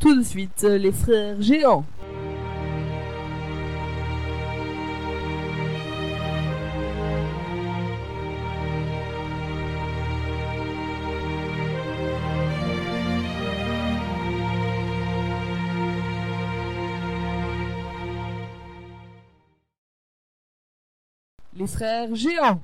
Tout de suite, euh, les frères géants. Les frères géants.